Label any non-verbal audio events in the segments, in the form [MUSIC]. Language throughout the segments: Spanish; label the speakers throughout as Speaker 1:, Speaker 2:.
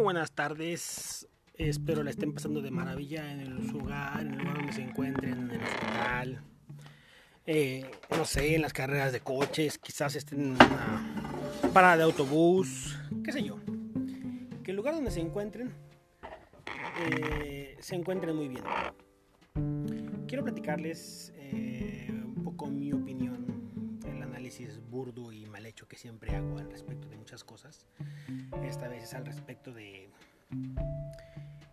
Speaker 1: buenas tardes. Espero la estén pasando de maravilla en el, su hogar, en el lugar donde se encuentren, en el hospital. Eh, no sé, en las carreras de coches, quizás estén en una parada de autobús, qué sé yo. Que el lugar donde se encuentren eh, se encuentren muy bien. Quiero platicarles eh, un poco mi opinión, el análisis burdo y mal hecho que siempre hago al respecto de muchas cosas. Esta vez es al respecto de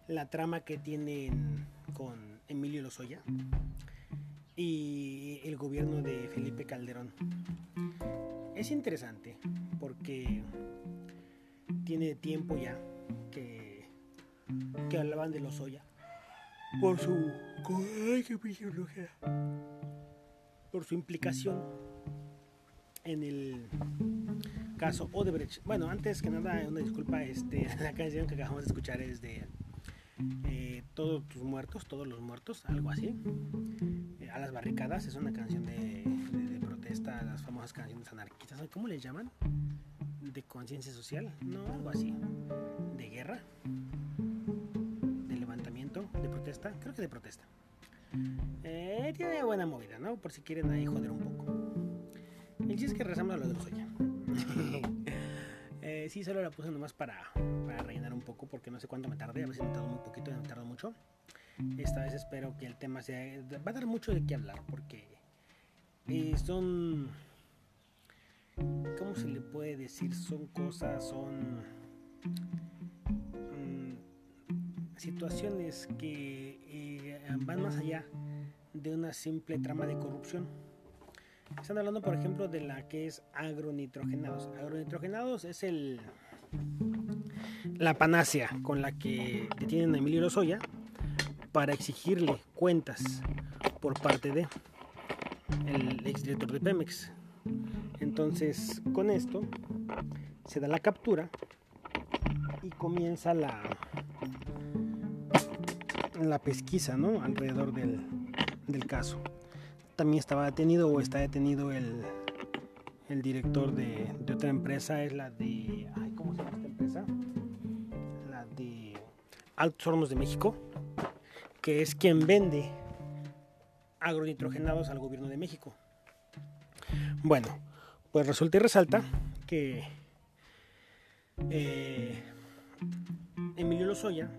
Speaker 1: la trama que tienen con Emilio Lozoya y el gobierno de Felipe Calderón. Es interesante porque tiene tiempo ya que, hablaban de Lozoya por su por su implicación en el caso Odebrecht. Bueno, antes que nada, una disculpa, este, [LAUGHS] la canción que acabamos de escuchar es de eh, Todos tus muertos, todos los muertos, algo así. Eh, a las barricadas, es una canción de, protesta, las famosas canciones anarquistas, ¿cómo les llaman? De conciencia social, no, algo así. De guerra, de levantamiento, de protesta, creo que de protesta. Eh, tiene buena movida, ¿no? Por si quieren ahí joder un poco. El chiste es que rezamos a lo de los Oya. [LAUGHS] eh, sí, solo la puse nomás para, para rellenar un poco porque no sé cuánto me tardé. A veces me tardo muy poquito me tardo mucho. Esta vez espero que el tema sea. Va a dar mucho de qué hablar porque eh, son. ¿Cómo se le puede decir? Son cosas, son. Mmm, situaciones que eh, van más allá de una simple trama de corrupción. Están hablando, por ejemplo, de la que es agronitrogenados. Agronitrogenados es el la panacea con la que detienen a Emilio Lozoya para exigirle cuentas por parte de el exdirector de Pemex. Entonces, con esto se da la captura y comienza la la pesquisa, ¿no? Alrededor del, del caso también estaba detenido o está detenido el, el director de, de, otra empresa, es la de... Ay, ¿Cómo se llama esta empresa? La de Altos Hornos de México, que es quien vende agronitrogenados al gobierno de México. Bueno, pues resulta y resalta que eh, Emilio Lozoya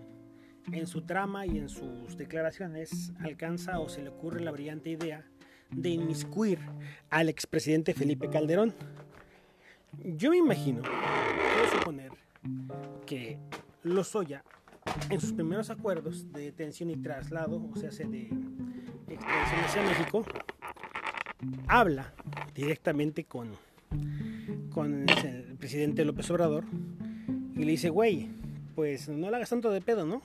Speaker 1: en su trama y en sus declaraciones alcanza o se le ocurre la brillante idea de inmiscuir al expresidente Felipe Calderón. Yo me imagino, puedo suponer, que Lozoya, en sus primeros acuerdos de detención y traslado, o sea, de extradición hacia México, habla directamente con, con el presidente López Obrador y le dice, güey, pues no la hagas tanto de pedo, ¿no?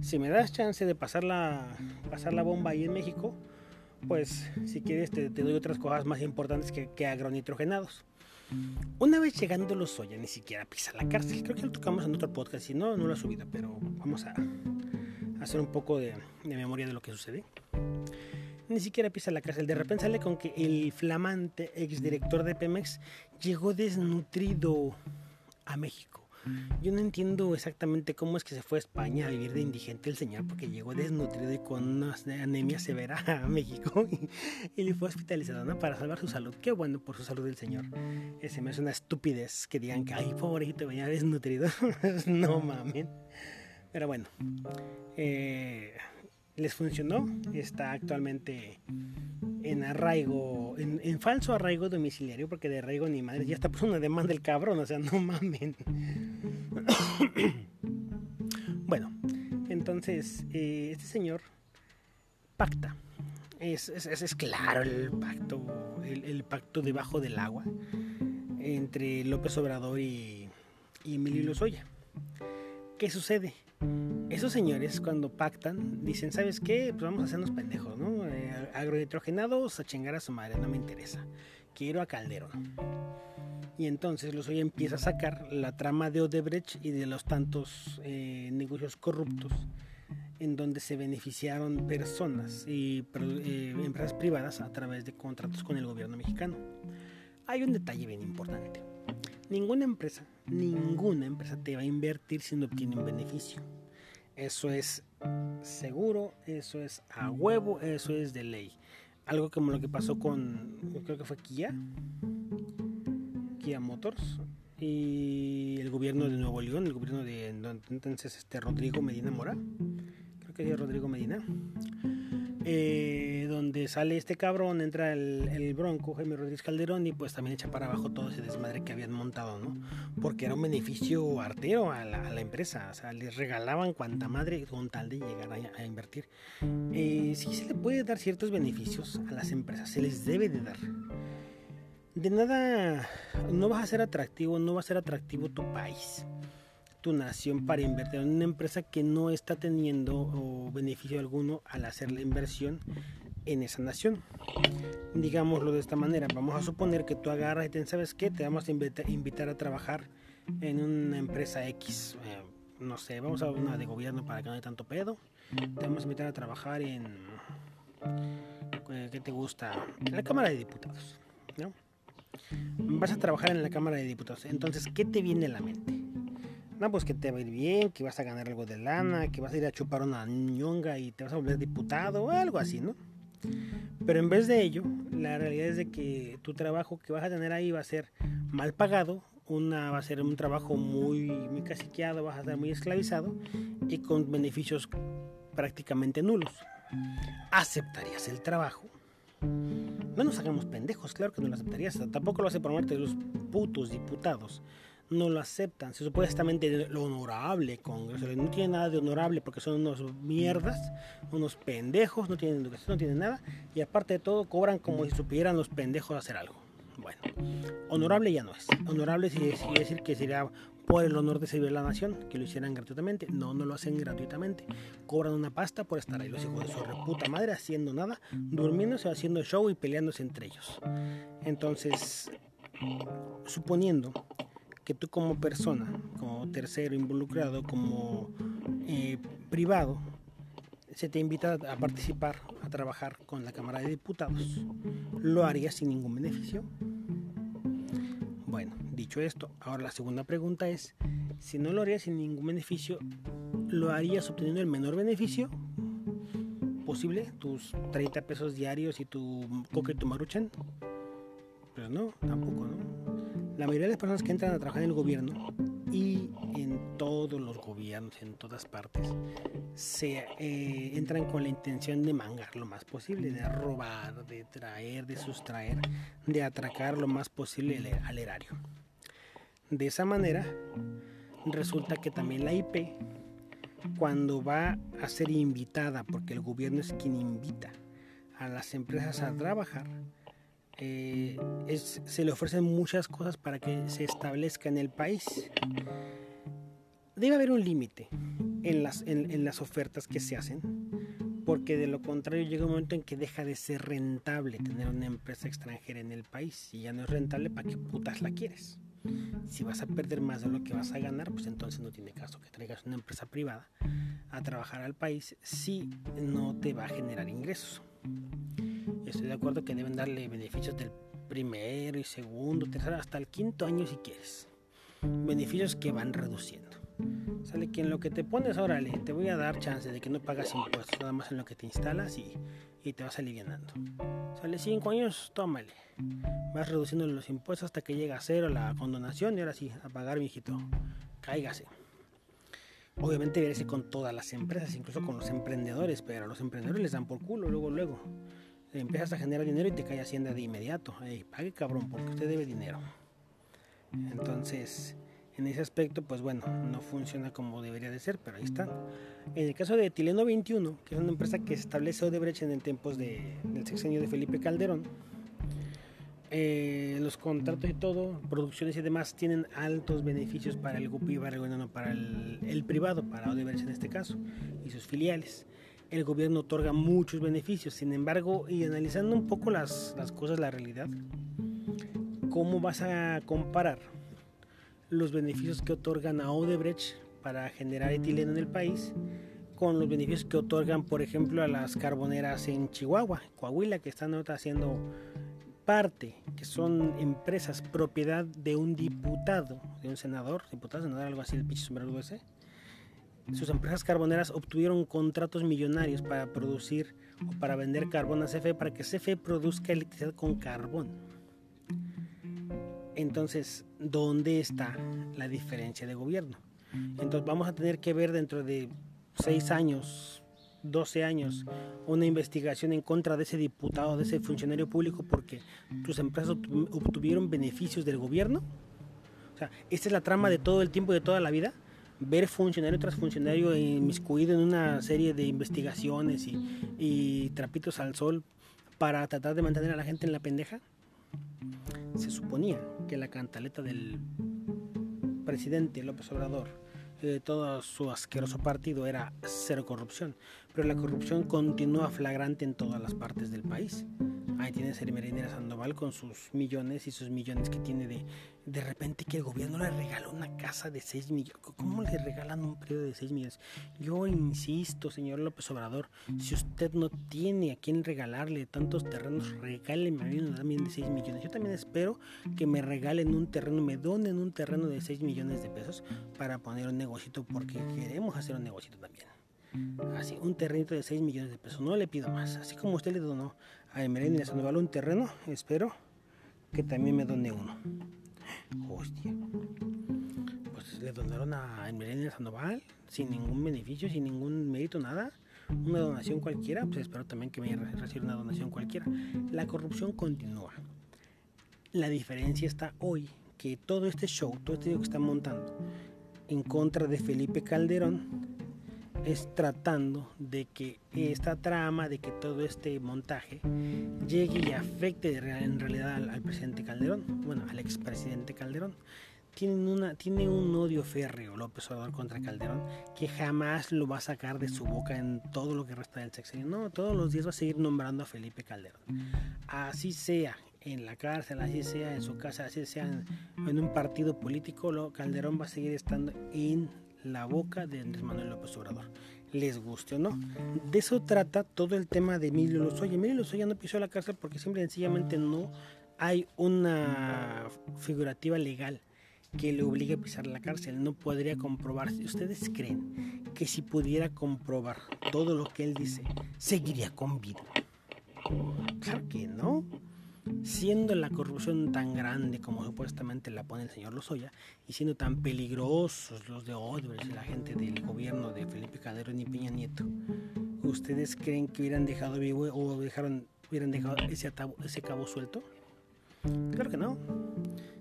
Speaker 1: Si me das chance de pasar la, pasar la bomba ahí en México, pues si quieres te, doy otras cosas más importantes que, que agronitrogenados. Una vez llegando los Soya, ni siquiera pisa la cárcel. Creo que lo tocamos en otro podcast, si no, no lo he subido, pero vamos a hacer un poco de, de, memoria de lo que sucede. Ni siquiera pisa la cárcel. De repente sale con que el flamante exdirector de Pemex llegó desnutrido a México. Yo no entiendo exactamente cómo es que se fue a España a vivir de indigente el señor, porque llegó desnutrido y con una anemia severa [LAUGHS] a México y, y, le fue hospitalizado ¿no? para salvar su salud. Qué bueno por su salud del señor. Ese me hace una estupidez que digan que, ay, pobrecito, venía desnutrido. [LAUGHS] no mamen. Pero bueno, eh, les funcionó. Está actualmente en arraigo, en, falso arraigo domiciliario, porque de arraigo ni madre, ya está por una demanda el cabrón, o sea, no mamen. [COUGHS] bueno, entonces, eh, este señor pacta. Es, claro el pacto, el, el, pacto debajo del agua entre López Obrador y, y Emilio Lozoya. ¿Qué sucede? Esos señores cuando pactan dicen, ¿sabes qué? Pues vamos a hacernos pendejos, ¿no? Eh, agronitrogenados a chingar a su madre, no me interesa. Quiero a Calderón. Y entonces Lozoya empieza a sacar la trama de Odebrecht y de los tantos eh, negocios corruptos en donde se beneficiaron personas y eh, empresas privadas a través de contratos con el gobierno mexicano. Hay un detalle bien importante. Ninguna empresa, ninguna empresa te va a invertir si no obtiene un beneficio. Eso es seguro, eso es a huevo, eso es de ley. Algo como lo que pasó con, creo que fue Kia, Kia Motors y el gobierno de Nuevo León, el gobierno de entonces este Rodrigo Medina Mora, creo que es Rodrigo Medina eh, donde sale este cabrón, entra el, bronco, Jaime Rodríguez Calderón, y pues también echa para abajo todo ese desmadre que habían montado, ¿no? Porque era un beneficio artero a la, empresa, o sea, les regalaban cuanta madre con tal de llegar a, invertir. Eh, sí se le puede dar ciertos beneficios a las empresas, se les debe de dar. De nada, no vas a ser atractivo, no va a ser atractivo tu país tu nación para invertir en una empresa que no está teniendo beneficio alguno al hacer la inversión en esa nación. Digámoslo de esta manera, vamos a suponer que tú agarras y te sabes qué, te vamos a invitar, a trabajar en una empresa X, eh, no sé, vamos a una de gobierno para que no haya tanto pedo, te vamos a invitar a trabajar en, eh, ¿qué te gusta? En la Cámara de Diputados, ¿no? Vas a trabajar en la Cámara de Diputados, entonces, ¿qué te viene a la mente? No, pues que te va a ir bien, que vas a ganar algo de lana, que vas a ir a chupar una ñonga y te vas a volver diputado o algo así, ¿no? Pero en vez de ello, la realidad es de que tu trabajo que vas a tener ahí va a ser mal pagado, una va a ser un trabajo muy, muy caciqueado, vas a estar muy esclavizado y con beneficios prácticamente nulos. ¿Aceptarías el trabajo? No nos hagamos pendejos, claro que no lo aceptarías. Tampoco lo hace por muerte de los putos diputados no lo aceptan. Supuestamente lo honorable Congreso. No tiene nada de honorable porque son unos mierdas, unos pendejos, no tienen educación, no tienen nada. Y aparte de todo, cobran como si supieran los pendejos hacer algo. Bueno, honorable ya no es. Honorable quiere decir que sería por el honor de servir a la nación, que lo hicieran gratuitamente. No, no lo hacen gratuitamente. Cobran una pasta por estar ahí los hijos de su reputa madre haciendo nada, durmiéndose, haciendo show y peleándose entre ellos. Entonces, suponiendo que tú como persona, como tercero involucrado, como eh, privado, se te invita a participar, a trabajar con la Cámara de Diputados, ¿lo harías sin ningún beneficio? Bueno, dicho esto, ahora la segunda pregunta es, si no lo harías sin ningún beneficio, ¿lo harías obteniendo el menor beneficio posible? ¿Tus 30 pesos diarios y tu coque y tu maruchan? Pero no, tampoco, ¿no? La mayoría de las personas que entran a trabajar en el gobierno y en todos los gobiernos, en todas partes, se eh, entran con la intención de mangar lo más posible, de robar, de traer, de sustraer, de atracar lo más posible al erario. De esa manera, resulta que también la IP, cuando va a ser invitada, porque el gobierno es quien invita a las empresas a trabajar, eh, se le ofrecen muchas cosas para que se establezca en el país. Debe haber un límite en las, en, las ofertas que se hacen, porque de lo contrario llega un momento en que deja de ser rentable tener una empresa extranjera en el país. Si ya no es rentable, ¿para qué putas la quieres? Si vas a perder más de lo que vas a ganar, pues entonces no tiene caso que traigas una empresa privada a trabajar al país si no te va a generar ingresos. Estoy de acuerdo que deben darle beneficios del primero y segundo, tercero, hasta el quinto año si quieres. Beneficios que van reduciendo. Sale que en lo que te pones, órale, te voy a dar chance de que no pagas impuestos, nada más en lo que te instalas y, y te vas aliviando. Sale cinco años, tómale. Vas reduciendo los impuestos hasta que llega a cero la condonación y ahora sí, a pagar, mijito. Cáigase. Obviamente verse con todas las empresas, incluso con los emprendedores, pero a los emprendedores les dan por culo luego, luego empiezas a generar dinero y te cae Hacienda de inmediato. pague cabrón, porque usted debe dinero. Entonces, en ese aspecto, pues bueno, no funciona como debería de ser, pero ahí está. En el caso de Tileno 21, que es una empresa que se establece Odebrecht en el tiempos de, del sexenio de Felipe Calderón, eh, los contratos y todo, producciones y demás, tienen altos beneficios para el GUPI, para el, para el, el privado, para Odebrecht en este caso, y sus filiales el gobierno otorga muchos beneficios. Sin embargo, y analizando un poco las, cosas, la realidad, ¿cómo vas a comparar los beneficios que otorgan a Odebrecht para generar etileno en el país con los beneficios que otorgan, por ejemplo, a las carboneras en Chihuahua, Coahuila, que están haciendo parte que son empresas propiedad de un diputado, de un senador, diputado, senador, algo así, el pinche sombrero ese, sus empresas carboneras obtuvieron contratos millonarios para producir o para vender carbón a CFE para que CFE produzca electricidad con carbón. Entonces, ¿dónde está la diferencia de gobierno? Entonces vamos a tener que ver dentro de seis años, 12 años, una investigación en contra de ese diputado, de ese funcionario público, porque tus empresas obtuvieron beneficios del gobierno. O sea, esta es la trama de todo el tiempo y de toda la vida ver funcionario tras funcionario inmiscuido en una serie de investigaciones y, trapitos al sol para tratar de mantener a la gente en la pendeja? Se suponía que la cantaleta del presidente López Obrador, de todo su asqueroso partido, era cero corrupción, pero la corrupción continúa flagrante en todas las partes del país. Ahí tiene Merendera Sandoval con sus millones y sus millones que tiene de, de repente que el gobierno le regaló una casa de 6 millones. ¿Cómo le regalan un periodo de 6 millones? Yo insisto, señor López Obrador, si usted no tiene a quién regalarle tantos terrenos, regáleme a mí también de 6 millones. Yo también espero que me regalen un terreno, me donen un terreno de 6 millones de pesos para poner un negocito porque queremos hacer un negocito también. Así, un terrenito de 6 millones de pesos. No le pido más. Así como usted le donó a Emerendia Sandoval un terreno, espero que también me done uno. Hostia. Pues le donaron a Emerendia Sandoval sin ningún beneficio, sin ningún mérito, nada. Una donación cualquiera, pues espero también que me reciba una donación cualquiera. La corrupción continúa. La diferencia está hoy que todo este show, todo este que están montando en contra de Felipe Calderón, es tratando de que esta trama, de que todo este montaje llegue y afecte en realidad al, presidente Calderón, bueno, al expresidente Calderón. Tienen una, tiene un odio férreo López Obrador contra Calderón que jamás lo va a sacar de su boca en todo lo que resta del sexenio. No, todos los días va a seguir nombrando a Felipe Calderón. Así sea en la cárcel, así sea en su casa, así sea en, en un partido político, Calderón va a seguir estando en la boca de Andrés Manuel López Obrador. Les guste o no. De eso trata todo el tema de Emilio Lozoya. Emilio Lozoya no pisó la cárcel porque simple y sencillamente no hay una figurativa legal que le obligue a pisar la cárcel. No podría comprobar. Si ustedes creen que si pudiera comprobar todo lo que él dice, seguiría con vida. Claro que no siendo la corrupción tan grande como supuestamente la pone el señor Lozoya y siendo tan peligrosos los de Odebrecht y la gente del gobierno de Felipe Calderón y Peña Nieto, ¿ustedes creen que hubieran dejado vivo o dejaron, hubieran dejado ese, ese cabo suelto? Claro que no.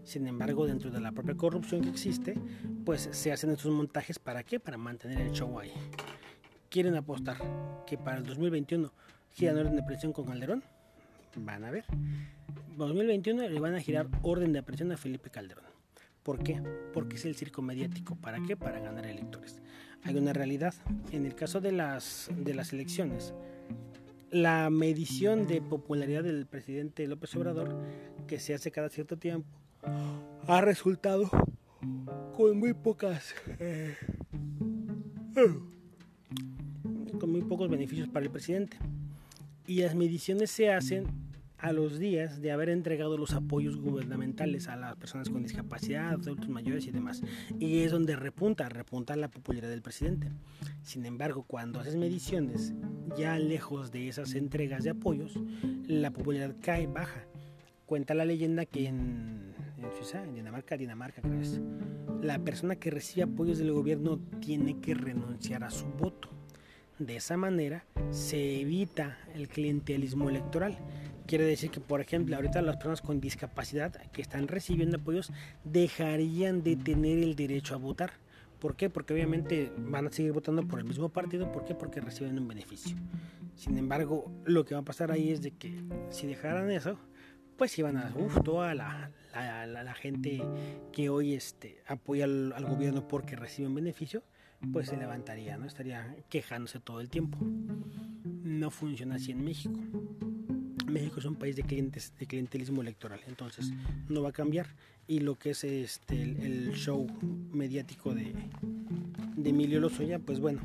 Speaker 1: Sin embargo, dentro de la propia corrupción que existe, pues se hacen estos montajes para qué? Para mantener el show ahí. ¿Quieren apostar que para el 2021 giran orden de presión con Calderón? Van a ver. 2021 le van a girar orden de aprehensión a Felipe Calderón. ¿Por qué? Porque es el circo mediático. ¿Para qué? Para ganar electores. Hay una realidad. En el caso de las, de las elecciones, la medición de popularidad del presidente López Obrador, que se hace cada cierto tiempo, ha resultado con muy pocas... Eh, con muy pocos beneficios para el presidente. Y las mediciones se hacen a los días de haber entregado los apoyos gubernamentales a las personas con discapacidad, adultos mayores y demás. Y es donde repunta, repunta la popularidad del presidente. Sin embargo, cuando haces mediciones ya lejos de esas entregas de apoyos, la popularidad cae, baja. Cuenta la leyenda que en, Suiza, en Dinamarca, Dinamarca la persona que recibe apoyos del gobierno tiene que renunciar a su voto. De esa manera se evita el clientelismo electoral Quiere decir que, por ejemplo, ahorita las personas con discapacidad que están recibiendo apoyos dejarían de tener el derecho a votar. ¿Por qué? Porque obviamente van a seguir votando por el mismo partido. ¿Por qué? Porque reciben un beneficio. Sin embargo, lo que va a pasar ahí es de que si dejaran eso, pues iban a, uf, toda la, la, gente que hoy este, apoya al, al, gobierno porque recibe un beneficio, pues se levantaría, ¿no? Estaría quejándose todo el tiempo. No funciona así en México. México es un país de clientes de clientelismo electoral, entonces no va a cambiar y lo que es este el, show mediático de, de Emilio Lozoya, pues bueno,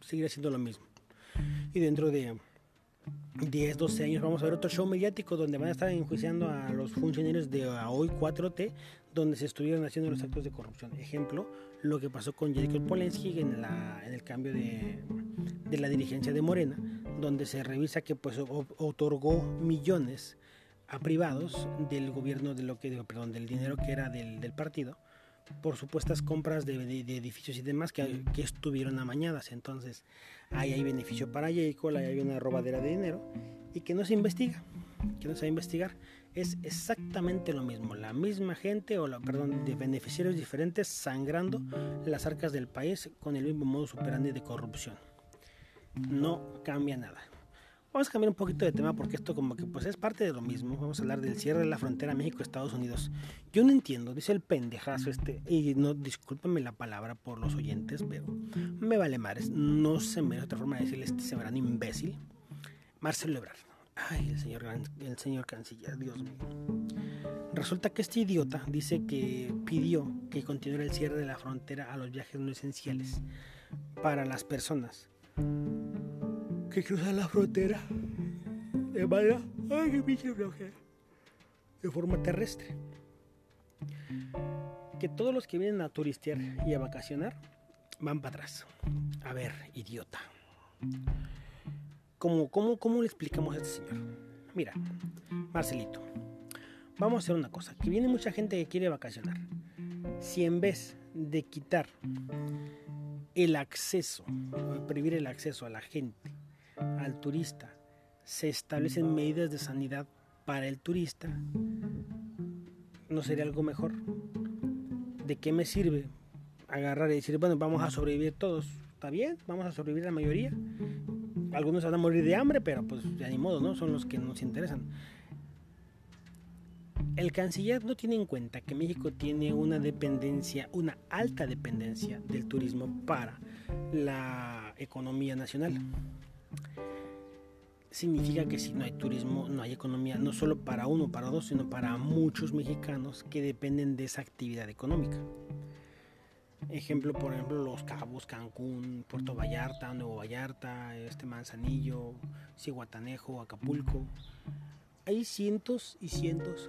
Speaker 1: seguirá siendo lo mismo. Y dentro de 10, 12 años vamos a ver otro show mediático donde van a estar enjuiciando a los funcionarios de hoy 4T, donde se estuvieron haciendo los actos de corrupción. Ejemplo, lo que pasó con Jacob Polensky en, la, en el cambio de, de, la dirigencia de Morena, donde se revisa que pues otorgó millones a privados del gobierno de lo que perdón, del dinero que era del, del partido por supuestas compras de, edificios y demás que, que, estuvieron amañadas. Entonces, ahí hay beneficio para Jacob, ahí hay una robadera de dinero y que no se investiga, que no se va a investigar. Es exactamente lo mismo, la misma gente, o la, perdón, de beneficiarios diferentes sangrando las arcas del país con el mismo modo superandi de corrupción. No cambia nada. Vamos a cambiar un poquito de tema porque esto como que pues es parte de lo mismo. Vamos a hablar del cierre de la frontera México-Estados Unidos. Yo no entiendo, dice el pendejazo este, y no, discúlpame la palabra por los oyentes, pero me vale mares. No se me da otra forma de decirle este sembrano imbécil. Marcelo Ebrard. Ay, el señor, el señor canciller, Dios mío. Resulta que este idiota dice que pidió que continuara el cierre de la frontera a los viajes no esenciales para las personas que cruzan la frontera de manera, ay, de forma terrestre. Que todos los que vienen a turistear y a vacacionar van para atrás. A ver, idiota. ¿Cómo, cómo, cómo le explicamos a este señor? Mira, Marcelito, vamos a hacer una cosa. Que viene mucha gente que quiere vacacionar. Si en vez de quitar el acceso, prohibir el acceso a la gente al turista, se establecen medidas de sanidad para el turista, ¿no sería algo mejor? ¿De qué me sirve agarrar y decir, bueno, vamos a sobrevivir todos? ¿Está bien? Vamos a sobrevivir la mayoría. Algunos van a morir de hambre, pero pues ya ni modo, ¿no? Son los que nos interesan. El canciller no tiene en cuenta que México tiene una dependencia, una alta dependencia del turismo para la economía nacional significa que si no hay turismo, no hay economía, no solo para uno, para dos, sino para muchos mexicanos que dependen de esa actividad económica. Ejemplo, por ejemplo, Los Cabos, Cancún, Puerto Vallarta, Nuevo Vallarta, este Manzanillo, Cihuatanejo, Acapulco. Hay cientos y cientos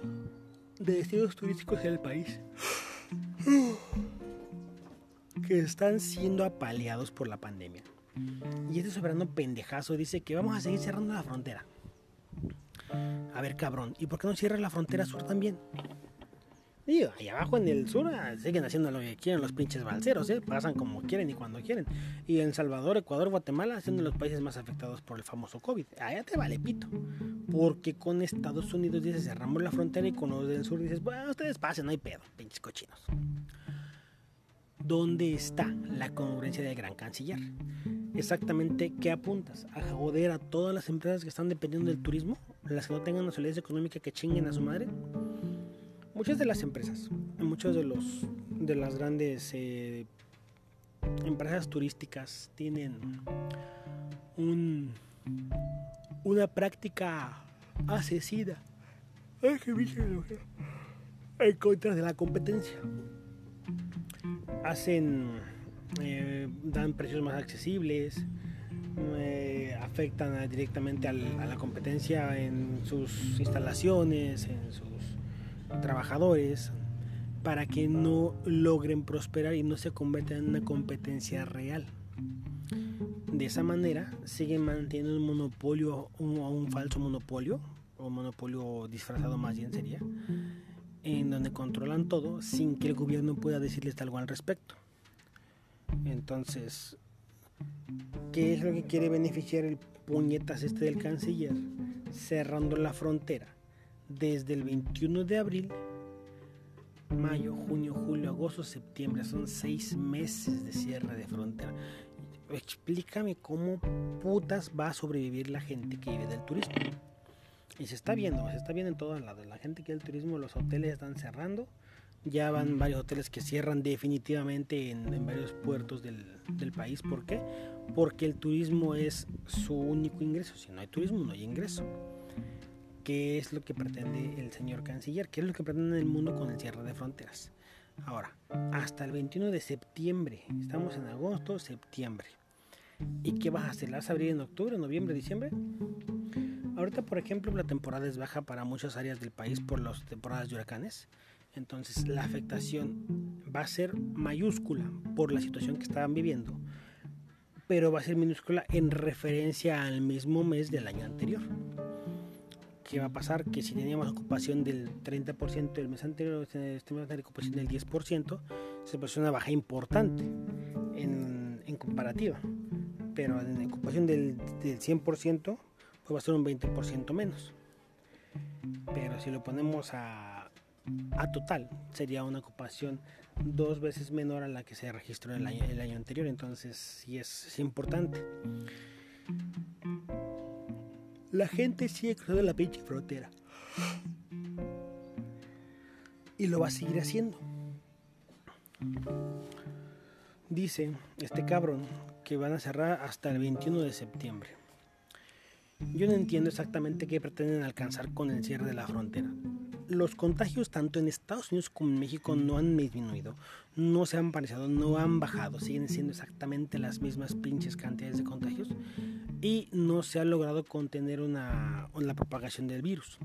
Speaker 1: de destinos turísticos en el país [GASPS] que están siendo apaleados por la pandemia. Y este soberano pendejazo dice que vamos a seguir cerrando la frontera. A ver, cabrón, ¿y por qué no cierra la frontera sur también? Digo, ahí abajo en el sur ah, siguen haciendo lo que quieren los pinches balseros, ¿eh? Pasan como quieren y cuando quieren. Y en Salvador, Ecuador, Guatemala, siendo los países más afectados por el famoso COVID. Allá te vale pito. Porque con Estados Unidos dices cerramos la frontera y con los del sur dices, bueno, ustedes pasen, no hay pedo, pinches cochinos. ¿Dónde está la congruencia del gran canciller? exactamente qué apuntas. A joder a todas las empresas que están dependiendo del turismo, las que no tengan solidez económica que chinguen a su madre. Muchas de las empresas, muchos de los de las grandes eh, empresas turísticas tienen un, una práctica asesina en contra de la competencia. Hacen eh, dan precios más accesibles, eh, afectan directamente a la competencia en sus instalaciones, en sus trabajadores, para que no logren prosperar y no se conviertan en una competencia real. De esa manera siguen manteniendo un monopolio o un, un falso monopolio, o monopolio disfrazado más bien sería, en donde controlan todo sin que el gobierno pueda decirles algo al respecto. Entonces, ¿qué es lo que quiere beneficiar el puñetas este del canciller? Cerrando la frontera desde el 21 de abril, mayo, junio, julio, agosto, septiembre. Son seis meses de cierre de frontera. Explícame cómo putas va a sobrevivir la gente que vive del turismo. Y se está viendo, se está viendo en todos lados. La gente que vive del turismo, los hoteles están cerrando ya van varios hoteles que cierran definitivamente en, varios puertos del, del, país. ¿Por qué? Porque el turismo es su único ingreso. Si no hay turismo, no hay ingreso. ¿Qué es lo que pretende el señor canciller? ¿Qué es lo que pretende el mundo con el cierre de fronteras? Ahora, hasta el 21 de septiembre, estamos en agosto, septiembre. ¿Y qué vas a hacer? ¿Las vas a abrir en octubre, noviembre, diciembre? Ahorita, por ejemplo, la temporada es baja para muchas áreas del país por las temporadas de huracanes. Entonces la afectación va a ser mayúscula por la situación que estaban viviendo, pero va a ser minúscula en referencia al mismo mes del año anterior. ¿Qué va a pasar? Que si teníamos ocupación del 30% del mes anterior, este mes tener ocupación del 10%, se puede una baja importante en, en comparativa. Pero en ocupación del, del 100%, pues va a ser un 20% menos. Pero si lo ponemos a a total sería una ocupación dos veces menor a la que se registró el año, el año anterior, entonces sí es, importante. La gente sigue cruzando la pinche frontera. Y lo va a seguir haciendo. Dice este cabrón que van a cerrar hasta el 21 de septiembre. Yo no entiendo exactamente qué pretenden alcanzar con el cierre de la frontera los contagios tanto en Estados Unidos como en México no han disminuido, no se han parecido, no han bajado, siguen siendo exactamente las mismas pinches cantidades de contagios y no se ha logrado contener una, la propagación del virus.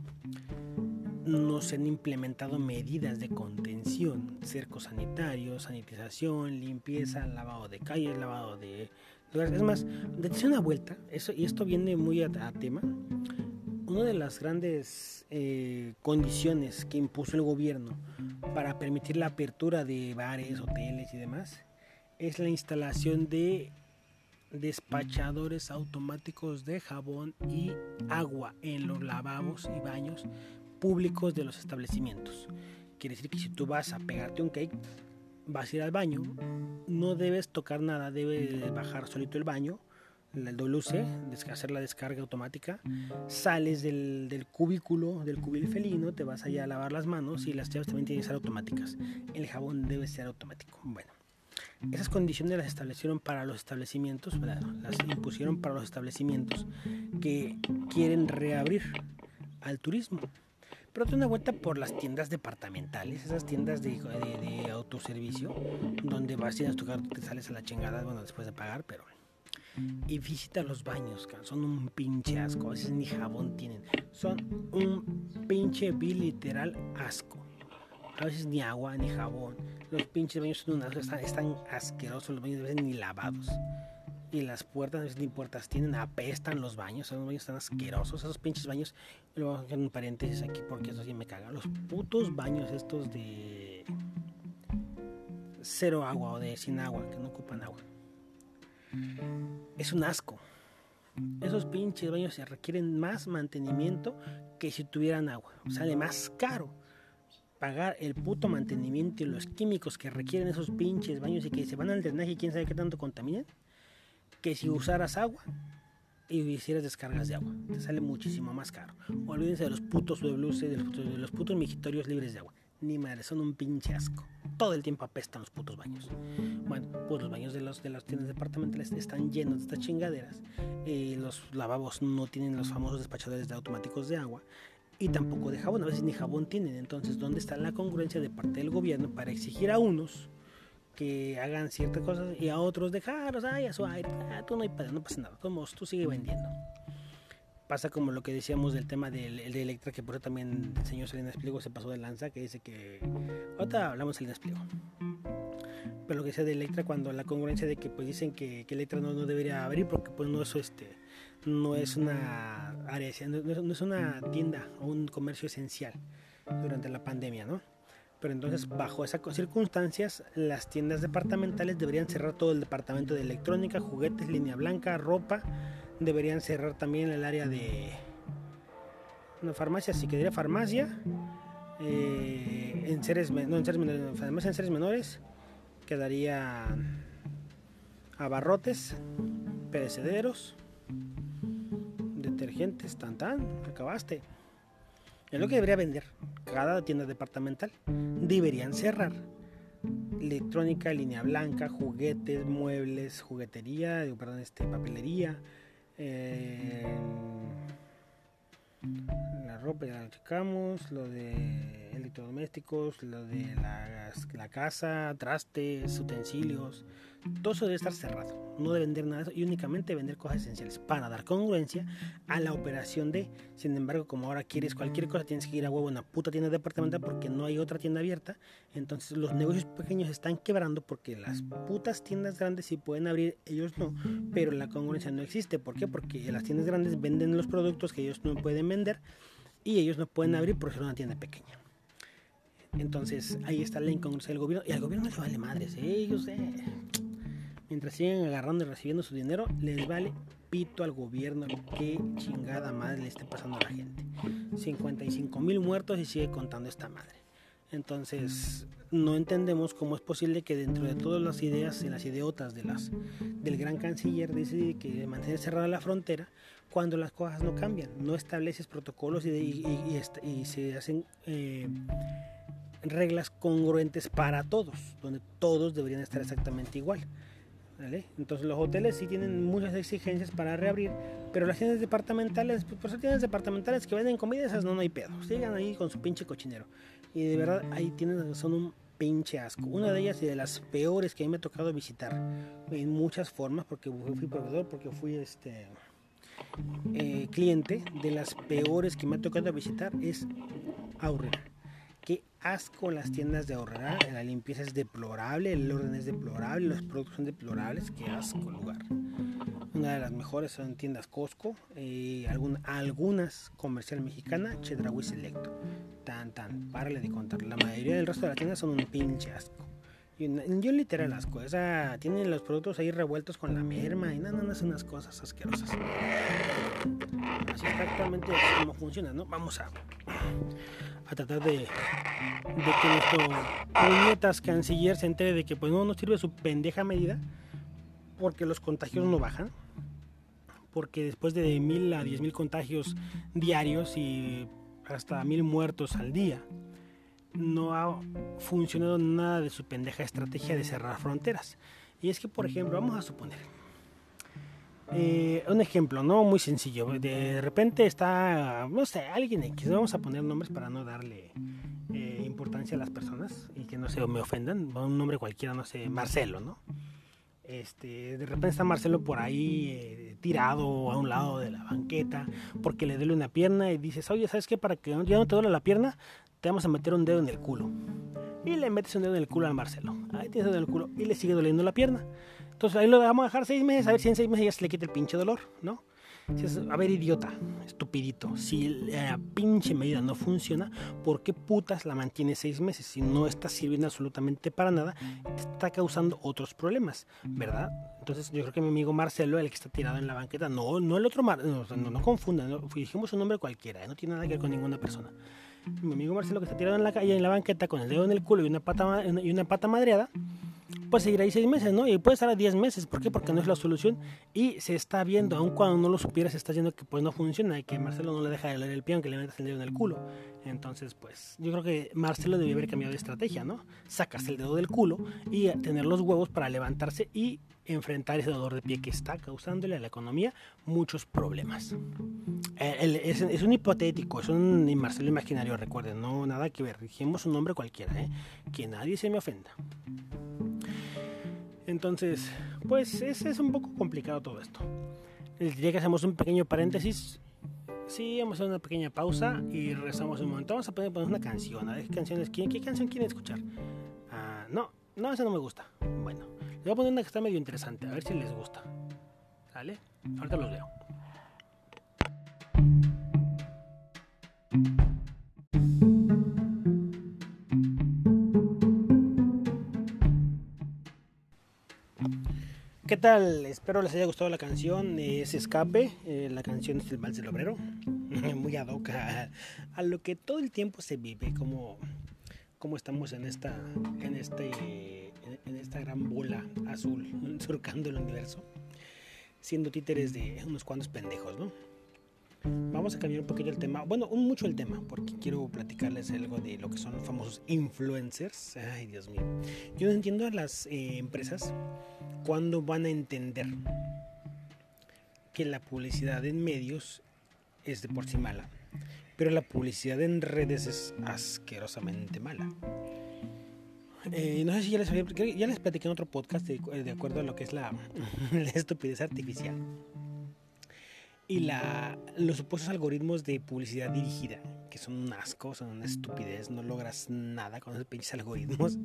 Speaker 1: No se han implementado medidas de contención, cercos sanitarios, sanitización, limpieza, lavado de calles, lavado de lugares. Es más, de una vuelta, eso, y esto viene muy a tema, una de las grandes eh, condiciones que impuso el gobierno para permitir la apertura de bares, hoteles y demás es la instalación de despachadores automáticos de jabón y agua en los lavabos y baños públicos de los establecimientos. Quiere decir que si tú vas a pegarte un cake, vas a ir al baño, no debes tocar nada, debe bajar solito el baño el WC, hacer la descarga automática, sales del, del, cubículo, del cubil felino, te vas allá a lavar las manos y las llaves también tienen que ser automáticas. El jabón debe ser automático. Bueno, esas condiciones las establecieron para los establecimientos, las impusieron para los establecimientos que quieren reabrir al turismo. Pero te una vuelta por las tiendas departamentales, esas tiendas de, de, autoservicio, donde vas y a tocar, te sales a la chingada, bueno, después de pagar, pero y visita los baños, son un pinche asco, a veces ni jabón tienen, son un pinche vil literal asco. A veces ni agua ni jabón. Los pinches baños son un asco, están, asquerosos, los baños a veces ni lavados. Y las puertas a veces ni puertas tienen, apestan los baños, los baños están asquerosos, esos pinches baños. Lo voy a hacer un paréntesis aquí porque eso sí me caga. Los putos baños estos de cero agua o de sin agua, que no ocupan agua es un asco. Esos pinches baños se requieren más mantenimiento que si tuvieran agua. Sale más caro pagar el puto mantenimiento y los químicos que requieren esos pinches baños y que se van al drenaje y quién sabe qué tanto contaminan, que si usaras agua y hicieras descargas de agua. Te sale muchísimo más caro. Olvídense de los putos WC, de los, de los putos migitorios libres de agua. Ni madre, son un pinche asco. Todo el tiempo apestan los putos baños. Bueno, pues los baños de, los, de las tiendas departamentales están llenos de estas chingaderas. Eh, los lavabos no tienen los famosos despachadores de automáticos de agua. Y tampoco de jabón, a veces ni jabón tienen. Entonces, ¿dónde está la congruencia de parte del gobierno para exigir a unos que hagan ciertas cosas y a otros dejarlos, ay, a su aire, ah, tú no hay no pasa nada, todos, tú sigue vendiendo. Pasa como lo que decíamos del tema del, de Electra, que por eso también el señor Salinas Pliego se pasó de lanza, que dice que... Ahorita hablamos de Salinas Pliego. Pero lo que decía de Electra, cuando la congruencia de que pues dicen que, que Electra no, no, debería abrir porque pues no es, este, no es una área, no es una tienda o un comercio esencial durante la pandemia, ¿no? Pero entonces, bajo esas circunstancias, las tiendas departamentales deberían cerrar todo el departamento de electrónica, juguetes, línea blanca, ropa, deberían cerrar también el área de una farmacia, si quedaría farmacia, en seres, no, en menores, en seres menores quedaría abarrotes, perecederos, detergentes, tan tan, acabaste. Es lo que debería vender cada tienda departamental. Deberían cerrar. Electrónica, línea blanca, juguetes, muebles, juguetería, perdón, este, papelería, la ropa ya la checamos, lo de electrodomésticos, lo de la casa, trastes, utensilios, todo eso debe estar cerrado. No debe vender nada y únicamente vender cosas esenciales para dar congruencia a la operación de. Sin embargo, como ahora quieres cualquier cosa, tienes que ir a huevo a una puta tienda departamental porque no hay otra tienda abierta. Entonces los negocios pequeños están quebrando porque las putas tiendas grandes sí pueden abrir, ellos no. Pero la congruencia no existe. ¿Por qué? Porque las tiendas grandes venden los productos que ellos no pueden vender y ellos no pueden abrir por ser una tienda pequeña. Entonces ahí está la incongruencia del gobierno. Y al gobierno les vale madres, ¿eh? ellos, eh mientras siguen agarrando y recibiendo su dinero, les vale pito al gobierno qué chingada madre le esté pasando a la gente. 55 mil muertos y sigue contando esta madre. Entonces, no entendemos cómo es posible que dentro de todas las ideas y las ideotas de las, del gran canciller dice que mantener cerrada la frontera cuando las cosas no cambian. No estableces protocolos y, y, se hacen eh, reglas congruentes para todos, donde todos deberían estar exactamente igual. Entonces los hoteles sí tienen muchas exigencias para reabrir, pero las tiendas departamentales, pues por ser tiendas departamentales que venden comida, esas no, no hay pedo. Sigan ahí con su pinche cochinero. Y de verdad, ahí tienen, son un pinche asco. Una de ellas y de las peores que a mí me ha tocado visitar en muchas formas, porque fui proveedor, porque fui este eh, cliente, de las peores que me ha tocado visitar es Aurrera asco las tiendas de ahorrar, la limpieza es deplorable, el orden es deplorable, los productos son deplorables, qué asco lugar. Una de las mejores son tiendas Costco, y algunas comercial mexicana, Chedraui Selecto. Tan, tan, párale de contar. La mayoría del resto de las tiendas son un pinche asco. Yo literal asco, esa, tienen los productos ahí revueltos con la merma y nada, no, no, son unas cosas asquerosas. Así exactamente cómo funciona, ¿no? Vamos a a tratar de, de que nuestro puñetas canciller se entere de que pues no nos sirve su pendeja medida porque los contagios no bajan porque después de mil a diez mil contagios diarios y hasta mil muertos al día no ha funcionado nada de su pendeja estrategia de cerrar fronteras y es que por ejemplo vamos a suponer eh, un ejemplo, ¿no? Muy sencillo. De repente está, no sé, alguien X. Vamos a poner nombres para no darle eh, importancia a las personas y que no se me ofendan. Un nombre cualquiera, no sé, Marcelo, ¿no? Este, de repente está Marcelo por ahí eh, tirado a un lado de la banqueta porque le duele una pierna y dices, oye, ¿sabes qué? Para que ya no te duele la pierna, te vamos a meter un dedo en el culo. Y le metes un dedo en el culo al Marcelo. Ahí tienes dedo en el culo y le sigue doliendo la pierna. Entonces ahí lo vamos a dejar seis meses, a ver si en seis meses ya se le quita el pinche dolor, ¿no? a ver, idiota, estupidito, si la pinche medida no funciona, ¿por qué putas la mantiene seis meses? Si no está sirviendo absolutamente para nada, te está causando otros problemas, ¿verdad? Entonces yo creo que mi amigo Marcelo, el que está tirado en la banqueta, no, no el otro, Mar no, no, confundan, dijimos un nombre cualquiera, ¿eh? no tiene nada que ver con ninguna persona. Mi amigo Marcelo que está tirado en la calle, en la banqueta, con el dedo en el culo y una pata, y una pata madreada, puede seguir ahí seis meses, ¿no? Y puede estar a diez meses. ¿Por qué? Porque no es la solución. Y se está viendo, aun cuando no lo supiera, se está viendo que pues no funciona y que Marcelo no le deja de leer el pie que le metas el dedo en el culo. Entonces, pues, yo creo que Marcelo debe haber cambiado de estrategia, ¿no? Sacarse el dedo del culo y tener los huevos para levantarse y enfrentar ese dolor de pie que está causándole a la economía muchos problemas. Eh, es, un hipotético, es un Marcelo imaginario, recuerden, no nada que ver. Dijimos un nombre cualquiera, ¿eh? Que nadie se me ofenda. Entonces, pues es, es un poco complicado todo esto. Les diría que hacemos un pequeño paréntesis. Sí, vamos a hacer una pequeña pausa y regresamos un momento. Vamos a poner, una canción. A ver qué canciones quieren. ¿Qué canción quieren escuchar? Ah, no, no, esa no me gusta. Bueno, les voy a poner una que está medio interesante. A ver si les gusta. ¿Sale? Ahorita los leo. ¿Qué tal? Espero les haya gustado la canción. Es Escape. Eh, la canción es El Vals del Obrero. [LAUGHS] Muy ad hoc a, lo que todo el tiempo se vive. Como, como estamos en esta, en, este, en esta gran bola azul [LAUGHS] surcando el universo. Siendo títeres de unos cuantos pendejos, ¿no? Vamos a cambiar un poquito el tema, bueno, un mucho el tema, porque quiero platicarles algo de lo que son los famosos influencers. Ay, Dios mío. Yo no entiendo a las eh, empresas cuando van a entender que la publicidad en medios es de por sí mala, pero la publicidad en redes es asquerosamente mala. Eh, no sé si ya les, ya les platiqué en otro podcast de, acuerdo a lo que es la, [LAUGHS] la estupidez artificial y la, los supuestos algoritmos de publicidad dirigida, que son un asco, son una estupidez, no logras nada con esos pinches algoritmos.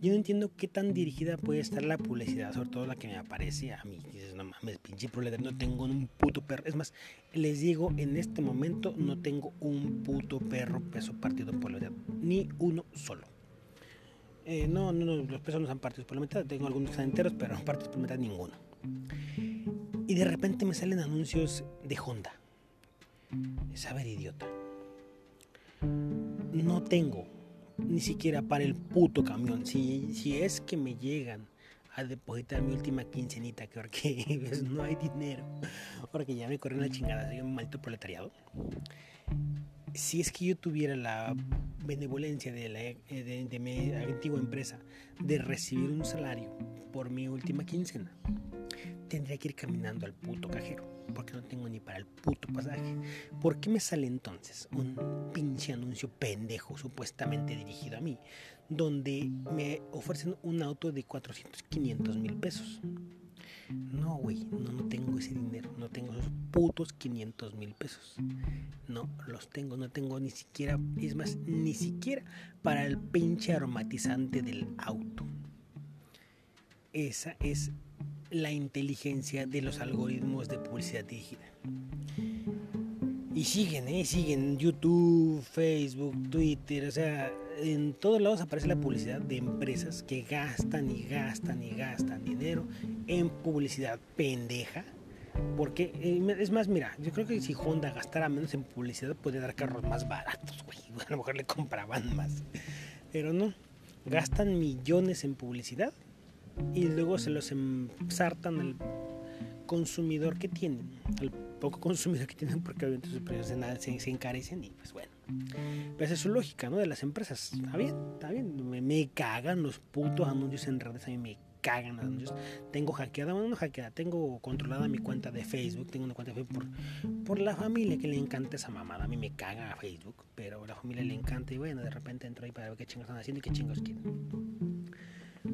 Speaker 1: Yo no entiendo qué tan dirigida puede estar la publicidad, sobre todo la que me aparece a mí. Dices, no mames, pinche proletariado, no tengo un puto perro. Es más, les digo, en este momento no tengo un puto perro peso partido por la mitad, ni uno solo. Eh, no, no, no, los pesos no son partidos por la mitad, tengo algunos que están enteros, pero partidos por la mitad ninguno. Y de repente me salen anuncios de Honda. Es idiota. No tengo ni siquiera para el puto camión. Si, si es que me llegan a depositar mi última quincenita, que [LAUGHS] pues, no hay dinero, porque ya me corren la chingada, soy un maldito proletariado. Si es que yo tuviera la benevolencia de, la, de mi antigua empresa de recibir un salario por mi última quincena, tendría que ir caminando al puto cajero, porque no tengo ni para el puto pasaje. ¿Por qué me sale entonces un pinche anuncio pendejo, supuestamente dirigido a mí, donde me ofrecen un auto de 400, 500 mil pesos? No, güey, no, no tengo ese dinero, no tengo esos putos 500 mil pesos. No los tengo, no tengo ni siquiera, es más, ni siquiera para el pinche aromatizante del auto. Esa es la inteligencia de los algoritmos de publicidad dirigida. Y siguen, ¿eh? Siguen YouTube, Facebook, Twitter, o sea, en todos lados aparece la publicidad de empresas que gastan y gastan y gastan dinero en publicidad pendeja. Porque, eh, es más, mira, yo creo que si Honda gastara menos en publicidad, podría dar carros más baratos, [LAUGHS] güey. A lo mejor le compraban más. Pero no, gastan millones en publicidad y luego se los ensartan al consumidor que tienen, al poco consumidor que tienen, porque obviamente sus precios se, se, encarecen y pues bueno. Esa es su lógica, ¿no? De las empresas. Está bien, está bien. Me, cagan los putos anuncios en redes, a mí me cagan los anuncios. Tengo hackeada, bueno, no hackeada, tengo controlada mi cuenta de Facebook, tengo una cuenta de Facebook por, por la familia que le encanta esa mamada. A mí me caga Facebook, pero a la familia le encanta y bueno, de repente entro ahí para ver qué chingos están haciendo y qué chingos quieren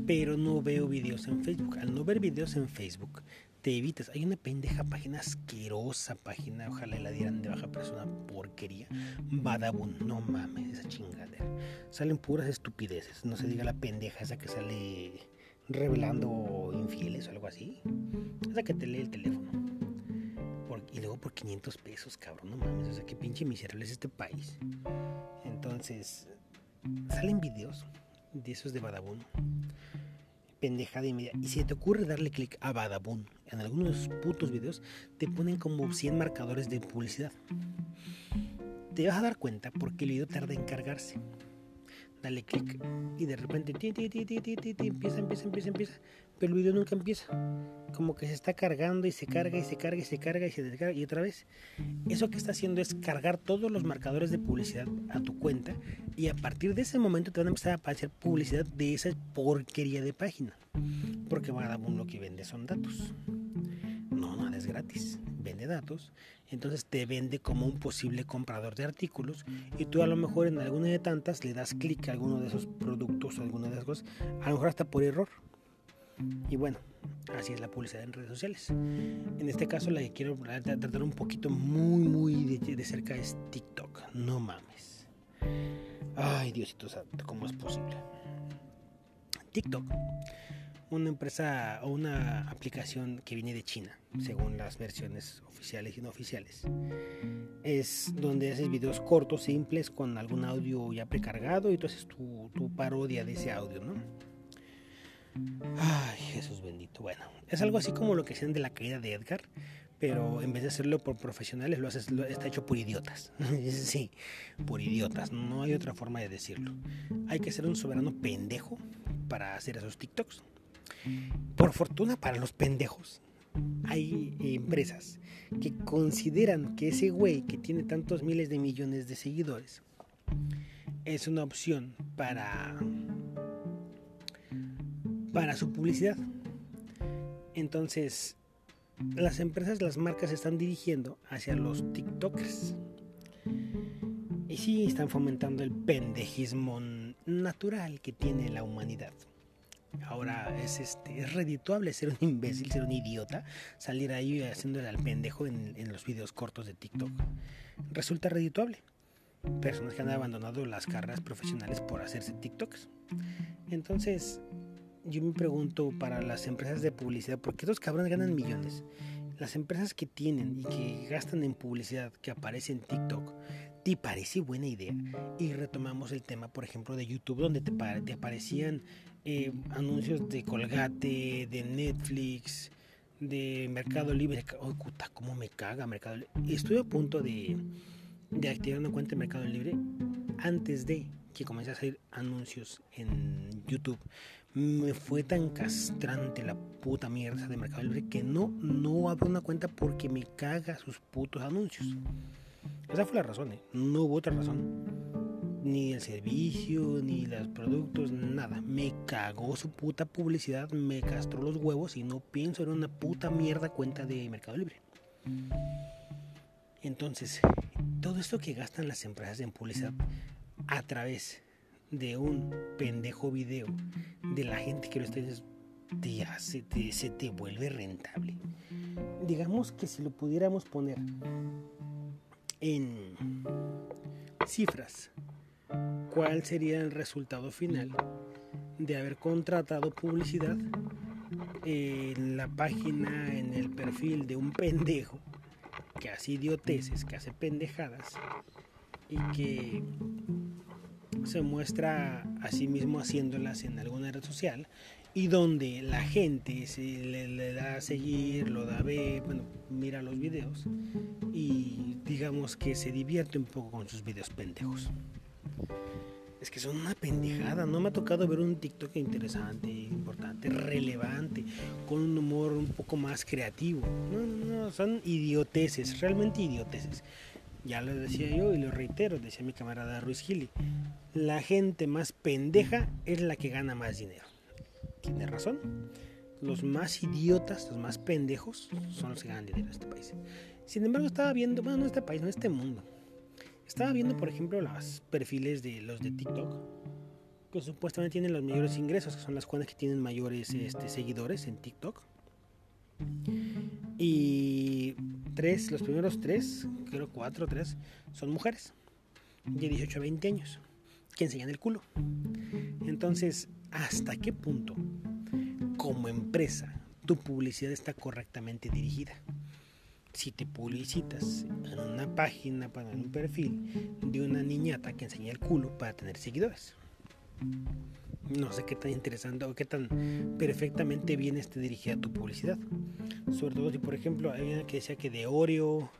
Speaker 1: pero no veo videos en Facebook. Al no ver videos en Facebook, te evitas. Hay una pendeja página asquerosa página, ojalá la dieran de baja persona, porquería. Badabun, no mames, esa chingadera. Salen puras estupideces, no se diga la pendeja esa que sale revelando infieles o algo así. Esa que te lee el teléfono. y luego por 500 pesos, cabrón, no mames, o sea, qué pinche miserable es este país. Entonces, salen videos de esos de Badabun pendejada y media. Y si te ocurre darle clic a Badabun en algunos putos videos, te ponen como 100 marcadores de publicidad. Te vas a dar cuenta porque el video tarda en cargarse. Dale clic y de repente empieza, empieza, empieza, empieza pero el video nunca empieza. Como que se está cargando y se carga y se carga y se carga y se descarga y otra vez. Eso que está haciendo es cargar todos los marcadores de publicidad a tu cuenta y a partir de ese momento te van a empezar a aparecer publicidad de esa porquería de página. Porque Badabun lo que vende son datos. No, nada es gratis. Vende datos. Entonces te vende como un posible comprador de artículos y tú a lo mejor en alguna de tantas le das clic a alguno de esos productos o alguna de esas cosas, a lo mejor hasta por error y bueno, así es la publicidad en redes sociales. En este caso la que quiero tratar un poquito muy, muy de, cerca es TikTok. No mames. Ay, Diosito ¿cómo es posible? TikTok, una empresa o una aplicación que viene de China, según las versiones oficiales y no oficiales. Es donde haces videos cortos, simples, con algún audio ya precargado y tú haces tu parodia de ese audio, ¿no? Ay, Jesús bendito. Bueno, es algo así como lo que hacen de la caída de Edgar, pero en vez de hacerlo por profesionales, lo, haces, está hecho por idiotas. [LAUGHS] sí, por idiotas. No hay otra forma de decirlo. Hay que ser un soberano pendejo para hacer esos TikToks. Por fortuna para los pendejos, hay empresas que consideran que ese güey que tiene tantos miles de millones de seguidores es una opción para para su publicidad. Entonces, las empresas, las marcas están dirigiendo hacia los TikTokers. Y sí, están fomentando el pendejismo natural que tiene la humanidad. Ahora es, este, es redituable ser un imbécil, ser un idiota, salir ahí haciéndole al pendejo en, en los videos cortos de TikTok. Resulta redituable. Personas que han abandonado las carreras profesionales por hacerse TikToks. Entonces, yo me pregunto para las empresas de publicidad, porque estos cabrones ganan millones. Las empresas que tienen y que gastan en publicidad, que aparece en TikTok, ¿te parece buena idea? Y retomamos el tema, por ejemplo, de YouTube, donde te, te aparecían eh, anuncios de Colgate, de Netflix, de Mercado Libre. Oh, puta, cómo me caga Mercado Libre. Estoy a punto de, de activar una cuenta de Mercado Libre antes de que comience a salir anuncios en YouTube me fue tan castrante la puta mierda de Mercado Libre que no, no abro una cuenta porque me caga sus putos anuncios. Esa fue la razón, ¿eh? no hubo otra razón. Ni el servicio, ni los productos, nada. Me cagó su puta publicidad, me castró los huevos y no pienso en una puta mierda cuenta de Mercado Libre. Entonces, todo esto que gastan las empresas en publicidad a través de un pendejo video de la gente que lo está te se te vuelve rentable. Digamos que si lo pudiéramos poner en cifras, ¿cuál sería el resultado final de haber contratado publicidad en la página, en el perfil de un pendejo que hace idioteces, que hace pendejadas y que se muestra a sí mismo haciéndolas en alguna red social y donde la gente se le, da a seguir, lo da a ver, bueno, mira los videos y digamos que se divierte un poco con sus videos pendejos. Es que son una pendejada, no me ha tocado ver un TikTok interesante, importante, relevante, con un humor un poco más creativo. No, no, son idioteces, realmente idioteces. Ya lo decía yo y lo reitero, decía mi camarada Ruiz Gili. La gente más pendeja es la que gana más dinero. Tiene razón. Los más idiotas, los más pendejos, son los que ganan dinero en este país. Sin embargo, estaba viendo, bueno, no en este país, no en este mundo. Estaba viendo, por ejemplo, los perfiles de los de TikTok, que supuestamente tienen los mayores ingresos, que son las cuentas que tienen mayores este, seguidores en TikTok. Y tres, los primeros tres, creo cuatro, tres, son mujeres de 18 a 20 años que enseñan el culo. Entonces, ¿hasta qué punto como empresa tu publicidad está correctamente dirigida? Si te publicitas en una página, en un perfil de una niñata que enseña el culo para tener seguidores. No sé qué tan interesante o qué tan perfectamente bien esté dirigida tu publicidad. Sobre todo si, por ejemplo, hay una que decía que de Oreo,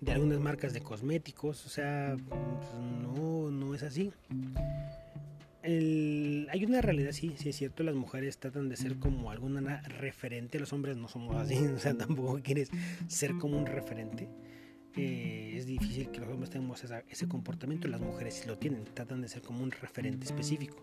Speaker 1: de algunas marcas de cosméticos, o sea, pues, no, no es así. hay una realidad, sí, sí es cierto, las mujeres tratan de ser como alguna referente, los hombres no somos así, [LAUGHS] o sea, tampoco quieres ser como un referente. Eh, es difícil que los hombres tengamos ese comportamiento, las mujeres sí lo tienen, tratan de ser como un referente específico.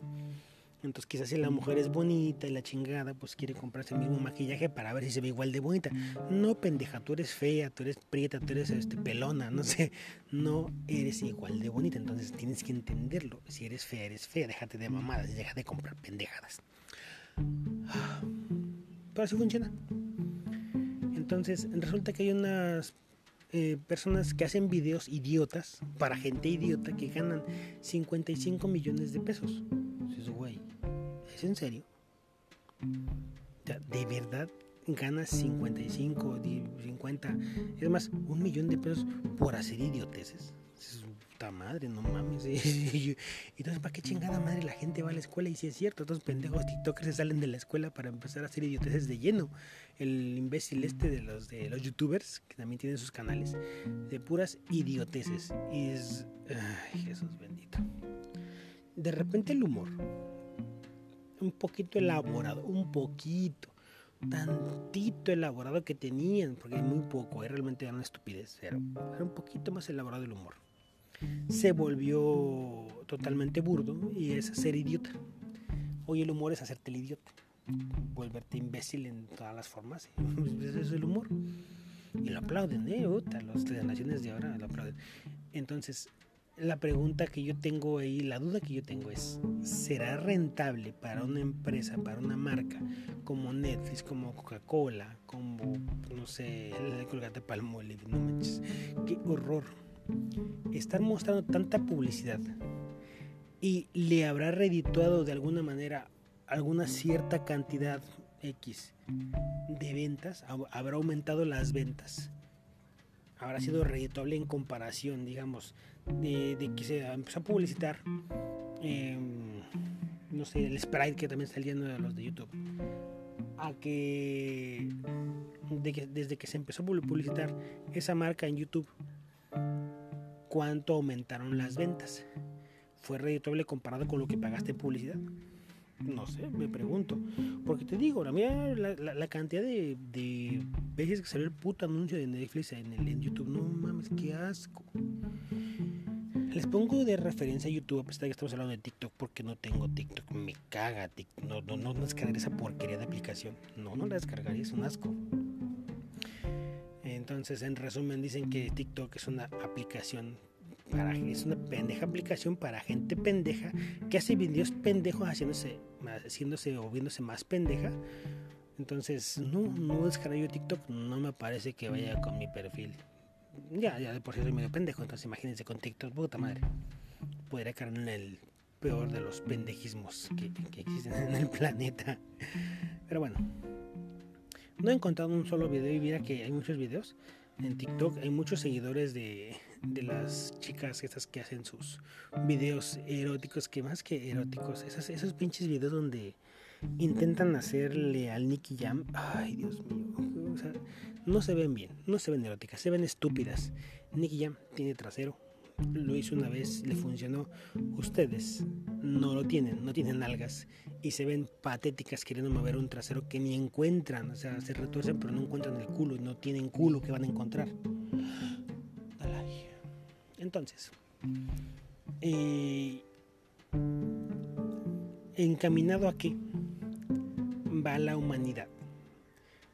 Speaker 1: Entonces quizás si la mujer es bonita y la chingada, pues quiere comprarse el mismo maquillaje para ver si se ve igual de bonita. No, pendeja, tú eres fea, tú eres prieta, tú eres este, pelona, no sé. No eres igual de bonita, entonces tienes que entenderlo. Si eres fea, eres fea, déjate de mamadas, deja de comprar pendejadas. Pero así funciona. Entonces resulta que hay unas eh, personas que hacen videos idiotas para gente idiota que ganan 55 millones de pesos. güey, ¿es en serio? ¿De verdad ganas 55, 50, es más, un millón de pesos por hacer idioteces? Puta madre, no mames. [LAUGHS] entonces, ¿para qué chingada madre la gente va a la escuela? Y si es cierto, estos pendejos TikTokers se salen de la escuela para empezar a hacer idioteces de lleno. El imbécil este de los, de los youtubers, que también tienen sus canales, de puras idioteces. Y es. Ay, Jesús bendito. De repente el humor, un poquito elaborado, un poquito tantito elaborado que tenían, porque muy poco, ¿eh? realmente era una estupidez, era, era un poquito más elaborado el humor se volvió totalmente burdo y es ser idiota. Hoy el humor es hacerte el idiota, volverte imbécil en todas las formas. [LAUGHS] Ese es el humor. Y lo aplauden, ¿eh? Puta, las generaciones de ahora lo aplauden. Entonces, la pregunta que yo tengo ahí, la duda que yo tengo es, ¿será rentable para una empresa, para una marca como Netflix, como Coca-Cola, como, no sé, el Colgate Palmolive, no manches, qué horror, estar mostrando tanta publicidad y le habrá redituado de alguna manera alguna cierta cantidad X de ventas, habrá aumentado las ventas, habrá sido redituable en comparación, digamos, de, que se empezó a publicitar, em, no sé, el Sprite que también está saliendo de los de YouTube, a que, desde que se empezó a publicitar esa marca en YouTube, cuánto aumentaron las ventas. ¿Fue redituable comparado con lo que pagaste en publicidad? No sé, me pregunto. Porque te digo, mira la, la, cantidad de, de, veces que salió el puto anuncio de Netflix en, el, en YouTube. No mames, qué asco. Les pongo de referencia a YouTube, a pesar de que estamos hablando de TikTok, porque no tengo TikTok. Me caga TikTok. No, no, no descargaré esa porquería de aplicación. No, no la descargaría, es un asco. Entonces, en resumen, dicen que TikTok es una aplicación para es una pendeja aplicación para gente pendeja que hace videos pendejos haciéndose, haciéndose o viéndose más pendeja. Entonces, no, no descargué yo TikTok, no me parece que vaya con mi perfil. Ya, ya de por sí soy medio pendejo, entonces imagínense con TikTok, puta madre. Podría caer en el peor de los pendejismos que, existen en el planeta. Pero bueno, no he encontrado un solo video y mira que hay muchos videos en TikTok, hay muchos seguidores de, de las chicas estas que hacen sus videos eróticos, que más que eróticos, esos, esos pinches videos donde intentan hacerle al Nicky Jam, ay Dios mío, no se ven bien, no se ven eróticas, se ven estúpidas. Nicky Jam tiene trasero, lo hizo una vez, le funcionó. Ustedes no lo tienen, no tienen algas y se ven patéticas queriendo mover un trasero que ni encuentran, o sea, se retuercen pero no encuentran el culo y no tienen culo que van a encontrar. Entonces, eh, encaminado a qué va la humanidad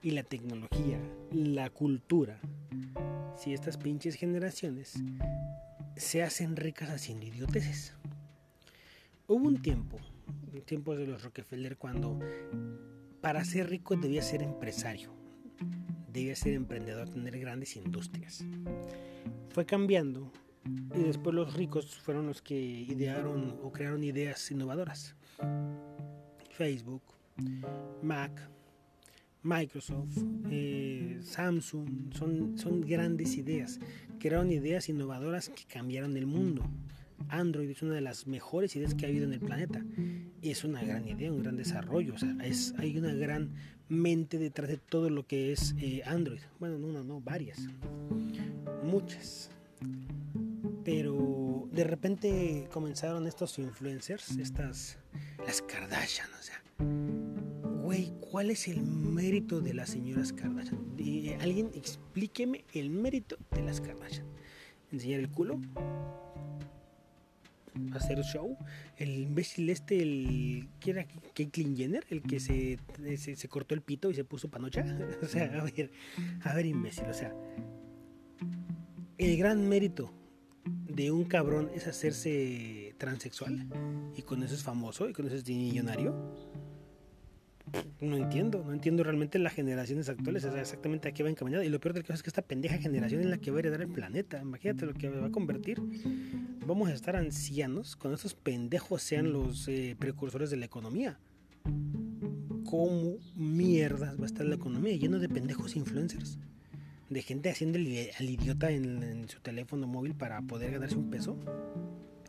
Speaker 1: y la tecnología, la cultura, si estas pinches generaciones se hacen ricas haciendo idioteces. Hubo un tiempo, en tiempos de los Rockefeller, cuando para ser rico debía ser empresario, debía ser emprendedor, tener grandes industrias. Fue cambiando y después los ricos fueron los que idearon o crearon ideas innovadoras. Facebook, Mac, Microsoft, eh, Samsung, son, son grandes ideas, crearon ideas innovadoras que cambiaron el mundo. Android es una de las mejores ideas que ha habido en el planeta. Y es una gran idea, un gran desarrollo. O sea, es, hay una gran mente detrás de todo lo que es eh, Android. Bueno, no, no, no, varias. Muchas. Pero de repente comenzaron estos influencers, estas, las Kardashian, o sea ¿cuál es el mérito de las señoras Kardashian? alguien explíqueme el mérito de las Kardashian. ¿Enseñar el culo? hacer show. El imbécil este, el que era Caitlyn Jenner, el que se, se, cortó el pito y se puso panocha. [LAUGHS] o sea, a ver, a ver, imbécil, o sea, el gran mérito de un cabrón es hacerse transexual y con eso es famoso y con eso es millonario no entiendo, no entiendo realmente las generaciones actuales, exactamente a qué va encaminada. Y lo peor del caso es que esta pendeja generación es la que va a heredar el planeta. Imagínate lo que va a convertir. Vamos a estar ancianos cuando estos pendejos sean los eh, precursores de la economía. ¿Cómo mierdas va a estar la economía? Lleno de pendejos influencers. De gente haciendo al idiota en, en su teléfono móvil para poder ganarse un peso.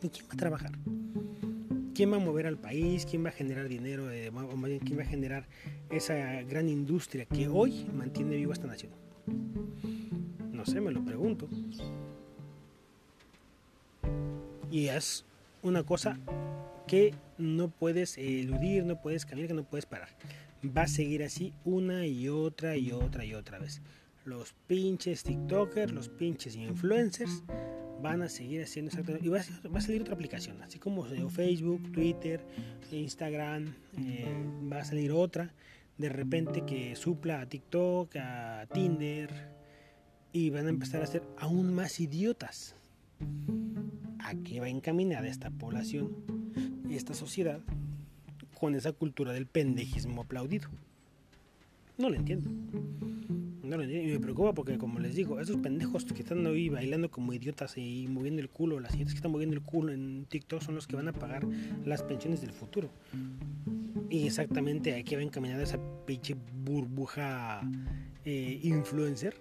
Speaker 1: ¿Y quién va a trabajar? Quién va a mover al país, quién va a generar dinero, eh, quién va a generar esa gran industria que hoy mantiene viva esta nación. No sé, me lo pregunto. Y es una cosa que no puedes eludir, no puedes cambiar, que no puedes parar. Va a seguir así una y otra y otra y otra vez. Los pinches TikTokers, los pinches influencers van a seguir haciendo exactamente. Y va a, salir otra aplicación, así como Facebook, Twitter, Instagram, eh, va a salir otra. De repente que supla a TikTok, a Tinder, y van a empezar a ser aún más idiotas. a qué va encaminada esta población, esta sociedad, con esa cultura del pendejismo aplaudido. No lo entiendo. No lo. Y me preocupa porque, como les digo, esos pendejos que están ahí bailando como idiotas y moviendo el culo, las siguientes que están moviendo el culo en TikTok son los que van a pagar las pensiones del futuro. Y exactamente aquí va encaminada esa pinche burbuja eh, influencer.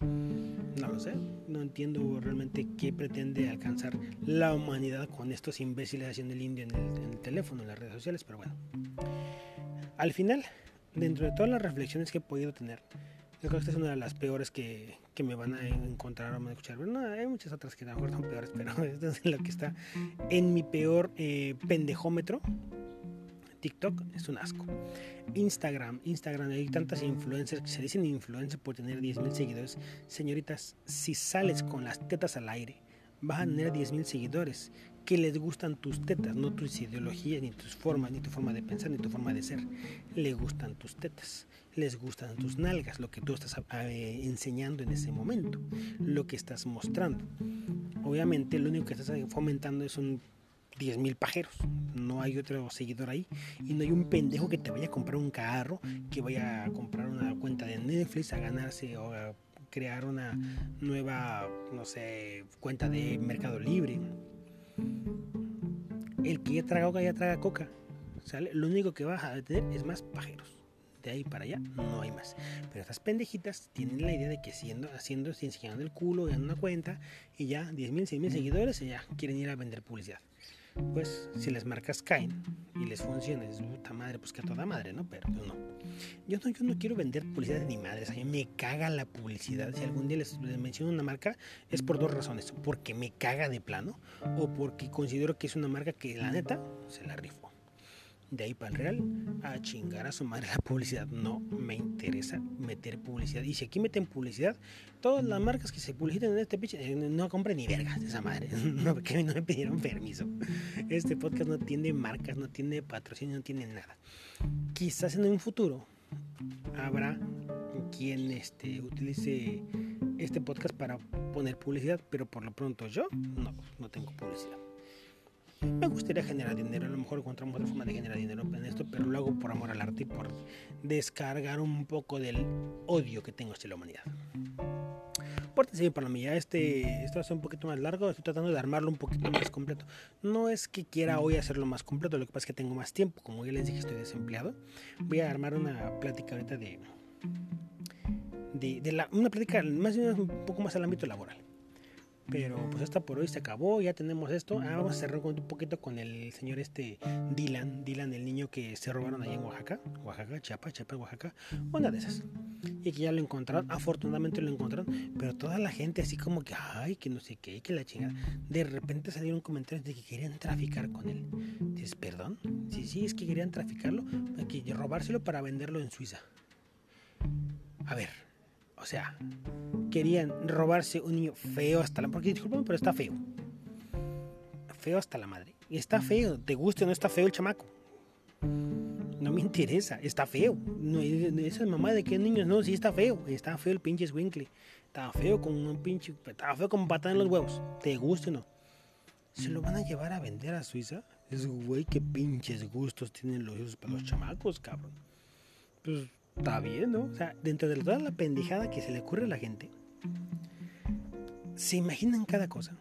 Speaker 1: No lo sé, no entiendo realmente qué pretende alcanzar la humanidad con estos imbéciles haciendo el indio en el, en el teléfono, en las redes sociales, pero bueno. Al final, dentro de todas las reflexiones que he podido tener, yo creo que esta es una de las peores que, que me van a encontrar o me van a escuchar. Bueno, hay muchas otras que a lo mejor son peores, pero [LAUGHS] esta es lo que está en mi peor eh, pendejómetro. TikTok es un asco. Instagram, Instagram, hay tantas influencers que se dicen influencers por tener 10.000 seguidores. Señoritas, si sales con las tetas al aire, vas a tener 10.000 seguidores que les gustan tus tetas, no tus ideologías, ni tus formas, ni tu forma de pensar, ni tu forma de ser. Les gustan tus tetas, les gustan tus nalgas, lo que tú estás eh, enseñando en ese momento, lo que estás mostrando. Obviamente lo único que estás fomentando es un 10.000 pajeros. No hay otro seguidor ahí. Y no hay un pendejo que te vaya a comprar un carro, que vaya a comprar una cuenta de Netflix, a ganarse o a crear una nueva, no sé, cuenta de Mercado Libre. El que ya traga coca, ya traga coca. ¿sale? Lo único que vas a tener es más pajeros. De ahí para allá no hay más. Pero estas pendejitas tienen la idea de que siendo, haciendo, enseñando el culo, en una cuenta y ya 10.000, 100.000 seguidores y ya quieren ir a vender publicidad pues si las marcas caen y les funciona, es puta madre, pues que a toda madre, ¿no? Pero pues no. Yo no, yo no quiero vender publicidad ni madres, a mí me caga la publicidad. Si algún día les, menciono una marca, es por dos razones. Porque me caga de plano o porque considero que es una marca que la neta se la rifo de ahí para el real, a chingar a su madre la publicidad. No me interesa meter publicidad. Y si aquí meten publicidad, todas las marcas que se publicitan en este pitch, eh, no compren ni vergas de esa madre. [LAUGHS] No, porque no me pidieron permiso. Este podcast no tiene marcas, no tiene patrocinio, no tiene nada. Quizás en un futuro habrá quien este, utilice este podcast para poner publicidad, pero por lo pronto yo no, no tengo publicidad. Me gustaría generar dinero, a lo mejor encontramos otra forma de generar dinero en esto, pero lo hago por amor al arte y por descargar un poco del odio que tengo hacia la humanidad. Pórtense bien para mí, ya este, esto va a ser un poquito más largo, estoy tratando de armarlo un poquito más completo. No es que quiera hoy hacerlo más completo, lo que pasa es que tengo más tiempo, como ya les dije estoy desempleado. Voy a armar una plática ahorita de, de, de la, una plática más bien un poco más al ámbito laboral. Pero pues hasta por hoy se acabó, ya tenemos esto. Ah, vamos a cerrar un poquito con el señor este Dylan, Dylan, el niño que se robaron allá en Oaxaca, Oaxaca, Chiapas, Chiapas, Oaxaca, una de esas. Y que ya lo encontraron, afortunadamente lo encontraron, pero toda la gente así como que, ay, que no sé qué, que la chingada. De repente salieron comentarios de que querían traficar con él. Dices, perdón, sí, sí, es que querían traficarlo, que robárselo para venderlo en Suiza. A ver, o sea, querían robarse un niño feo hasta la... Porque disculpen, pero está feo. Feo hasta la madre. Y está feo, te guste o no está feo el chamaco. No me interesa, está feo. No, esa mamá de qué niños, no, sí está feo. Está feo el pinche Swinkle. Está feo con un pinche. Está feo con patada en los huevos. Te guste o no. ¿Se lo van a llevar a vender a Suiza? Es güey, qué pinches gustos tienen los hijos para los chamacos, cabrón. Pues está bien, ¿no? O sea, dentro de toda la pendejada que se le ocurre a la gente, se imaginan cada cosa.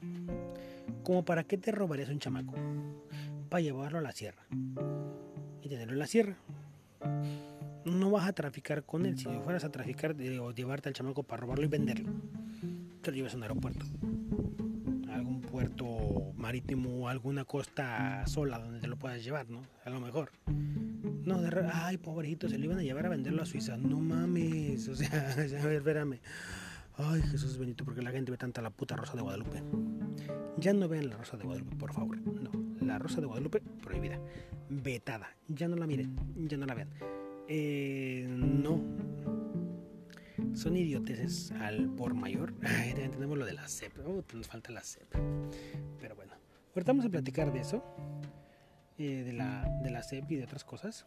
Speaker 1: Como para qué te robarías un chamaco? Para llevarlo a la sierra. Y tenerlo en la sierra. No vas a traficar con él. Si fueras a traficar o llevarte al chamaco para robarlo y venderlo, te lo llevas a un aeropuerto. A algún puerto marítimo o alguna costa sola donde te lo puedas llevar, ¿no? A lo mejor. No, de ay, pobrecito, se lo iban a llevar a venderlo a Suiza. No mames, o sea, [LAUGHS] a ver, espérame. Ay, Jesús bendito, porque la gente ve tanta la puta Rosa de Guadalupe. Ya no vean la Rosa de Guadalupe, por favor. No, la Rosa de Guadalupe prohibida, vetada. Ya no la miren, ya no la vean. Eh, no. Son idioteces al por mayor. [LAUGHS] Ay, tenemos lo de la CEP. Oh, nos falta la CEP. Pero bueno, ahorita vamos a platicar de eso. Eh, de, la, de la CEP y de otras cosas.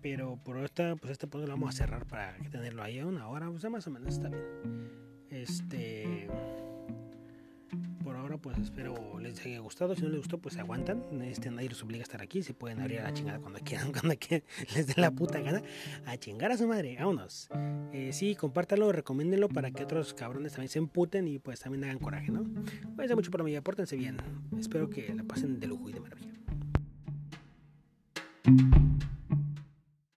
Speaker 1: Pero por esta, pues este podcast lo vamos a cerrar para tenerlo ahí a una hora, o sea, más o menos está bien. Este. por ahora pues espero les haya gustado. Si no les gustó, pues aguantan. Este, nadie los obliga a estar aquí. Se pueden abrir a la chingada cuando quieran, [LAUGHS] cuando quieran. Les dé la puta gana. A chingar a su madre. Vámonos. Eh, sí, compártalo, recomiéndenlo para que otros cabrones también se emputen y pues también hagan coraje, ¿no? Cuídense mucho por mí, apórtense bien. Espero que la pasen de lujo y de maravilla. Thank you.